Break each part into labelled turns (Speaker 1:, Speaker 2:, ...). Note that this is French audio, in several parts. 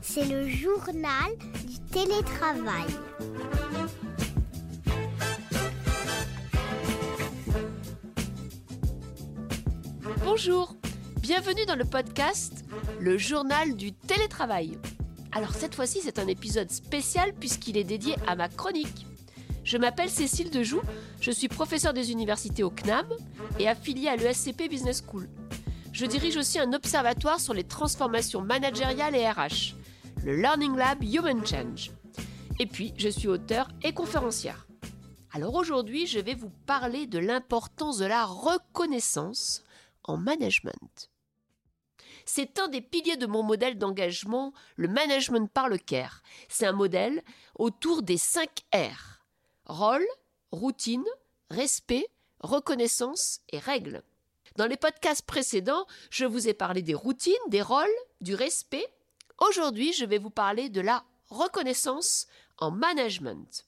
Speaker 1: C'est le journal du télétravail.
Speaker 2: Bonjour, bienvenue dans le podcast Le journal du télétravail. Alors cette fois-ci c'est un épisode spécial puisqu'il est dédié à ma chronique. Je m'appelle Cécile Dejoux, je suis professeure des universités au CNAM et affiliée à l'ESCP Business School. Je dirige aussi un observatoire sur les transformations managériales et RH, le Learning Lab Human Change. Et puis, je suis auteure et conférencière. Alors aujourd'hui, je vais vous parler de l'importance de la reconnaissance en management. C'est un des piliers de mon modèle d'engagement, le management par le care. C'est un modèle autour des 5 R. Rôle, routine, respect, reconnaissance et règles. Dans les podcasts précédents, je vous ai parlé des routines, des rôles, du respect. Aujourd'hui, je vais vous parler de la reconnaissance en management.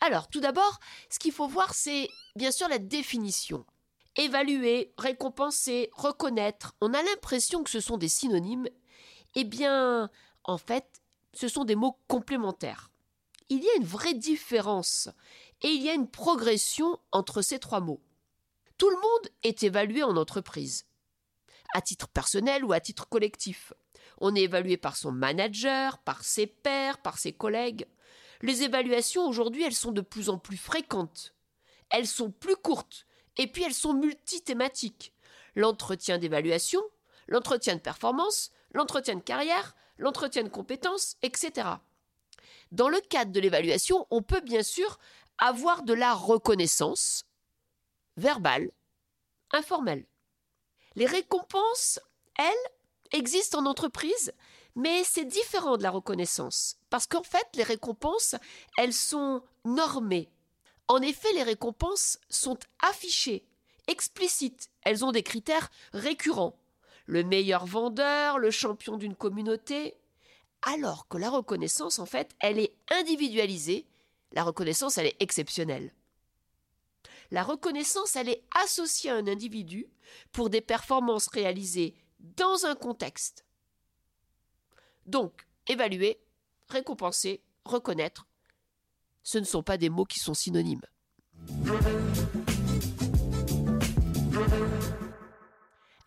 Speaker 2: Alors, tout d'abord, ce qu'il faut voir, c'est bien sûr la définition. Évaluer, récompenser, reconnaître, on a l'impression que ce sont des synonymes. Eh bien, en fait, ce sont des mots complémentaires. Il y a une vraie différence et il y a une progression entre ces trois mots. Tout le monde est évalué en entreprise, à titre personnel ou à titre collectif. On est évalué par son manager, par ses pairs, par ses collègues. Les évaluations aujourd'hui, elles sont de plus en plus fréquentes. Elles sont plus courtes et puis elles sont multithématiques. L'entretien d'évaluation, l'entretien de performance, l'entretien de carrière, l'entretien de compétences, etc. Dans le cadre de l'évaluation, on peut bien sûr avoir de la reconnaissance verbale, informelle. Les récompenses, elles, existent en entreprise, mais c'est différent de la reconnaissance, parce qu'en fait, les récompenses, elles sont normées. En effet, les récompenses sont affichées, explicites, elles ont des critères récurrents. Le meilleur vendeur, le champion d'une communauté, alors que la reconnaissance, en fait, elle est individualisée, la reconnaissance, elle est exceptionnelle. La reconnaissance, elle est associée à un individu pour des performances réalisées dans un contexte. Donc, évaluer, récompenser, reconnaître, ce ne sont pas des mots qui sont synonymes.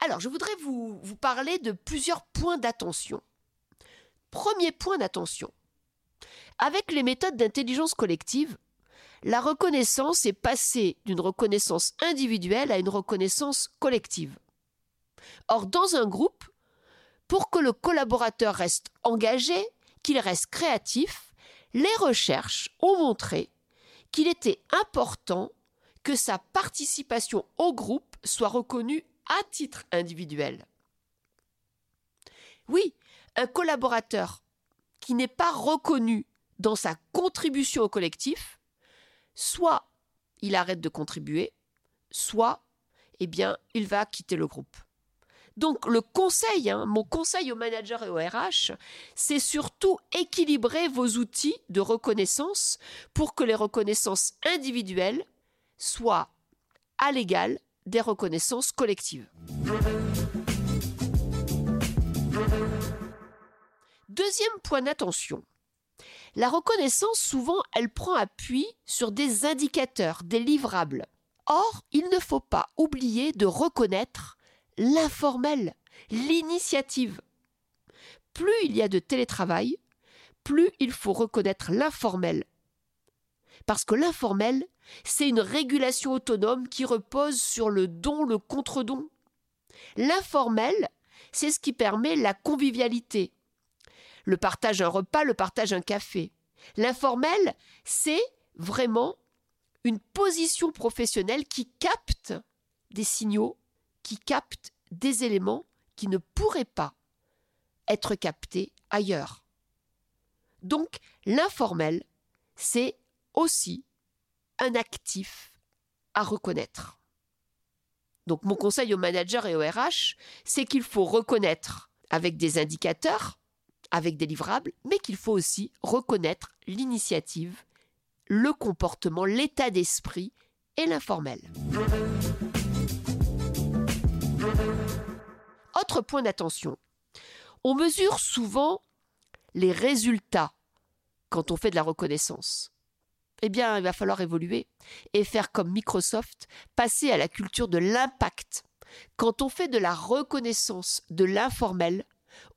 Speaker 2: Alors, je voudrais vous, vous parler de plusieurs points d'attention. Premier point d'attention. Avec les méthodes d'intelligence collective, la reconnaissance est passée d'une reconnaissance individuelle à une reconnaissance collective. Or, dans un groupe, pour que le collaborateur reste engagé, qu'il reste créatif, les recherches ont montré qu'il était important que sa participation au groupe soit reconnue à titre individuel. Oui, un collaborateur qui n'est pas reconnu dans sa contribution au collectif, soit il arrête de contribuer, soit, eh il va quitter le groupe. Donc le conseil, hein, mon conseil aux managers et aux RH, c'est surtout équilibrer vos outils de reconnaissance pour que les reconnaissances individuelles soient à l'égal des reconnaissances collectives. Deuxième point d'attention. La reconnaissance, souvent, elle prend appui sur des indicateurs, des livrables. Or, il ne faut pas oublier de reconnaître l'informel, l'initiative. Plus il y a de télétravail, plus il faut reconnaître l'informel. Parce que l'informel, c'est une régulation autonome qui repose sur le don, le contre-don. L'informel, c'est ce qui permet la convivialité. Le partage d'un repas, le partage d'un café. L'informel, c'est vraiment une position professionnelle qui capte des signaux, qui capte des éléments qui ne pourraient pas être captés ailleurs. Donc l'informel, c'est aussi un actif à reconnaître. Donc mon conseil aux managers et aux RH, c'est qu'il faut reconnaître avec des indicateurs, avec des livrables, mais qu'il faut aussi reconnaître l'initiative, le comportement, l'état d'esprit et l'informel. Autre point d'attention, on mesure souvent les résultats quand on fait de la reconnaissance. Eh bien, il va falloir évoluer et faire comme Microsoft, passer à la culture de l'impact. Quand on fait de la reconnaissance de l'informel,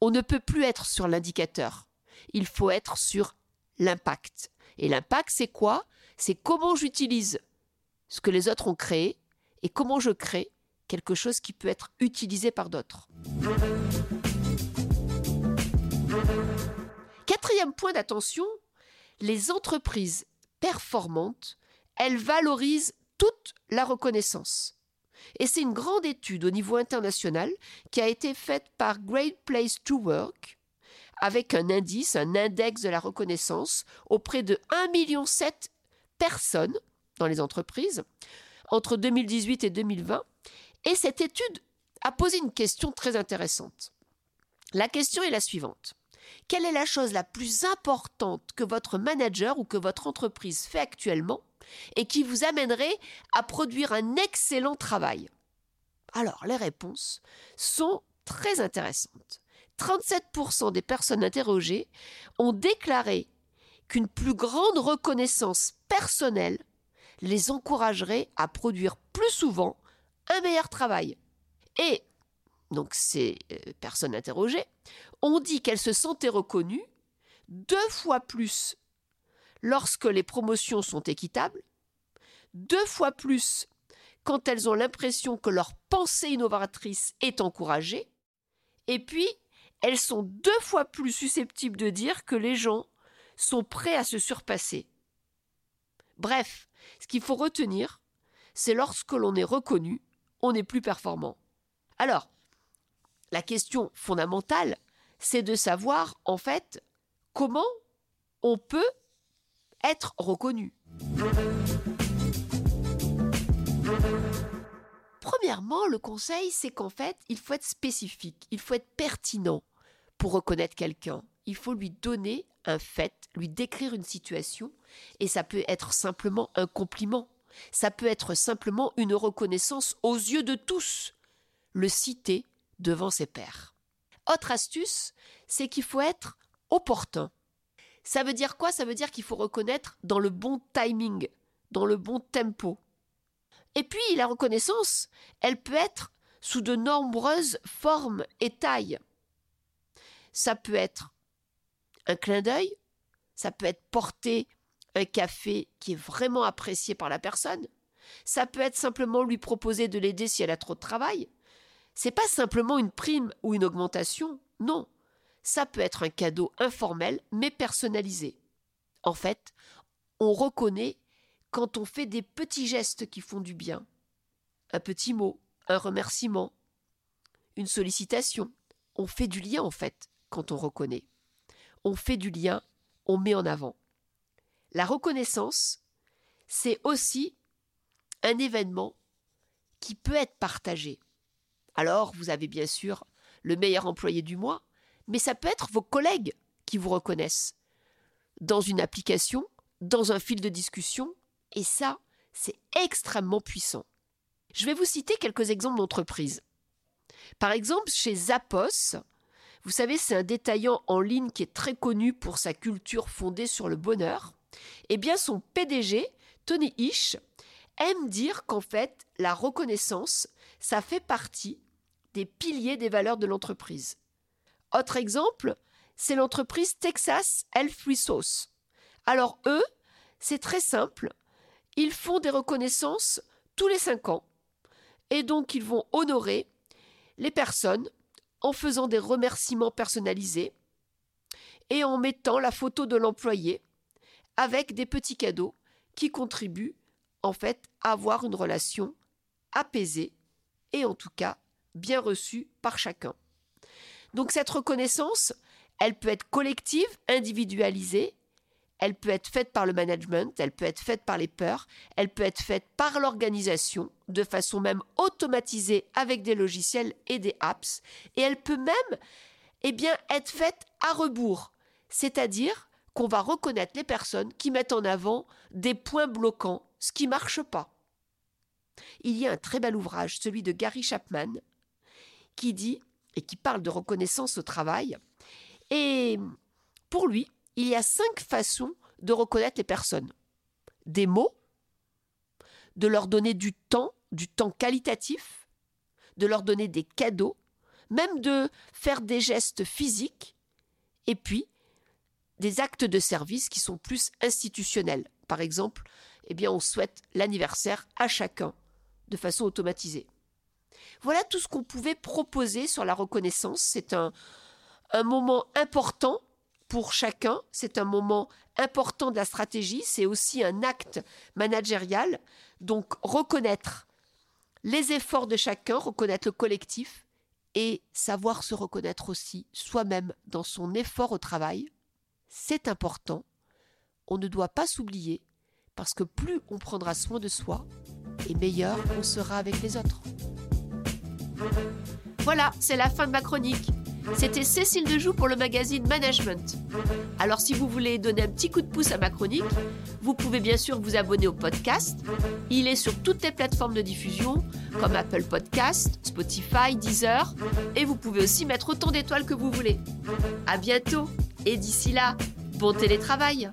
Speaker 2: on ne peut plus être sur l'indicateur. Il faut être sur l'impact. Et l'impact, c'est quoi? C'est comment j'utilise ce que les autres ont créé et comment je crée quelque chose qui peut être utilisé par d'autres. Quatrième point d'attention, les entreprises performantes, elles valorisent toute la reconnaissance. Et c'est une grande étude au niveau international qui a été faite par Great Place to Work avec un indice, un index de la reconnaissance auprès de 1,7 million personnes dans les entreprises entre 2018 et 2020. Et cette étude a posé une question très intéressante. La question est la suivante. Quelle est la chose la plus importante que votre manager ou que votre entreprise fait actuellement et qui vous amènerait à produire un excellent travail? Alors, les réponses sont très intéressantes. 37% des personnes interrogées ont déclaré qu'une plus grande reconnaissance personnelle les encouragerait à produire plus souvent un meilleur travail. Et donc ces euh, personnes interrogées ont dit qu'elles se sentaient reconnues deux fois plus lorsque les promotions sont équitables, deux fois plus quand elles ont l'impression que leur pensée innovatrice est encouragée, et puis elles sont deux fois plus susceptibles de dire que les gens sont prêts à se surpasser. Bref, ce qu'il faut retenir, c'est lorsque l'on est reconnu, on est plus performant. Alors, la question fondamentale, c'est de savoir, en fait, comment on peut être reconnu. Premièrement, le conseil, c'est qu'en fait, il faut être spécifique, il faut être pertinent pour reconnaître quelqu'un. Il faut lui donner un fait, lui décrire une situation, et ça peut être simplement un compliment, ça peut être simplement une reconnaissance aux yeux de tous, le citer devant ses pairs. Autre astuce, c'est qu'il faut être opportun. Ça veut dire quoi? Ça veut dire qu'il faut reconnaître dans le bon timing, dans le bon tempo. Et puis la reconnaissance, elle peut être sous de nombreuses formes et tailles. Ça peut être un clin d'œil, ça peut être porter un café qui est vraiment apprécié par la personne, ça peut être simplement lui proposer de l'aider si elle a trop de travail, c'est pas simplement une prime ou une augmentation, non. Ça peut être un cadeau informel mais personnalisé. En fait, on reconnaît quand on fait des petits gestes qui font du bien. Un petit mot, un remerciement, une sollicitation. On fait du lien en fait quand on reconnaît. On fait du lien, on met en avant. La reconnaissance, c'est aussi un événement qui peut être partagé. Alors, vous avez bien sûr le meilleur employé du mois, mais ça peut être vos collègues qui vous reconnaissent dans une application, dans un fil de discussion, et ça, c'est extrêmement puissant. Je vais vous citer quelques exemples d'entreprises. Par exemple, chez Zappos, vous savez, c'est un détaillant en ligne qui est très connu pour sa culture fondée sur le bonheur. Eh bien, son PDG, Tony Ish, aime dire qu'en fait, la reconnaissance, ça fait partie des piliers des valeurs de l'entreprise. Autre exemple, c'est l'entreprise Texas Health Resource. Alors eux, c'est très simple, ils font des reconnaissances tous les cinq ans, et donc ils vont honorer les personnes en faisant des remerciements personnalisés et en mettant la photo de l'employé avec des petits cadeaux qui contribuent en fait à avoir une relation apaisée et en tout cas bien reçue par chacun. Donc cette reconnaissance, elle peut être collective, individualisée, elle peut être faite par le management, elle peut être faite par les peurs, elle peut être faite par l'organisation, de façon même automatisée avec des logiciels et des apps, et elle peut même eh bien, être faite à rebours, c'est-à-dire qu'on va reconnaître les personnes qui mettent en avant des points bloquants, ce qui ne marche pas. Il y a un très bel ouvrage, celui de Gary Chapman, qui dit et qui parle de reconnaissance au travail. Et pour lui, il y a cinq façons de reconnaître les personnes. Des mots, de leur donner du temps, du temps qualitatif, de leur donner des cadeaux, même de faire des gestes physiques, et puis des actes de service qui sont plus institutionnels. Par exemple, eh on souhaite l'anniversaire à chacun de façon automatisée. Voilà tout ce qu'on pouvait proposer sur la reconnaissance. C'est un, moment important pour chacun, c'est un moment important de la stratégie, c'est aussi un acte managérial. Donc reconnaître les efforts de chacun, reconnaître le collectif et savoir se reconnaître aussi soi-même dans son effort au travail, c'est important. On ne doit pas s'oublier parce que plus on prendra soin de soi, et meilleur on sera avec les autres. Voilà, c'est la fin de ma chronique. C'était Cécile Dejoux pour le magazine Management. Alors si vous voulez donner un petit coup de pouce à ma chronique, vous pouvez bien sûr vous abonner au podcast. Il est sur toutes les plateformes de diffusion comme Apple Podcast, Spotify, Deezer et vous pouvez aussi mettre autant d'étoiles que vous voulez. À bientôt et d'ici là, bon télétravail.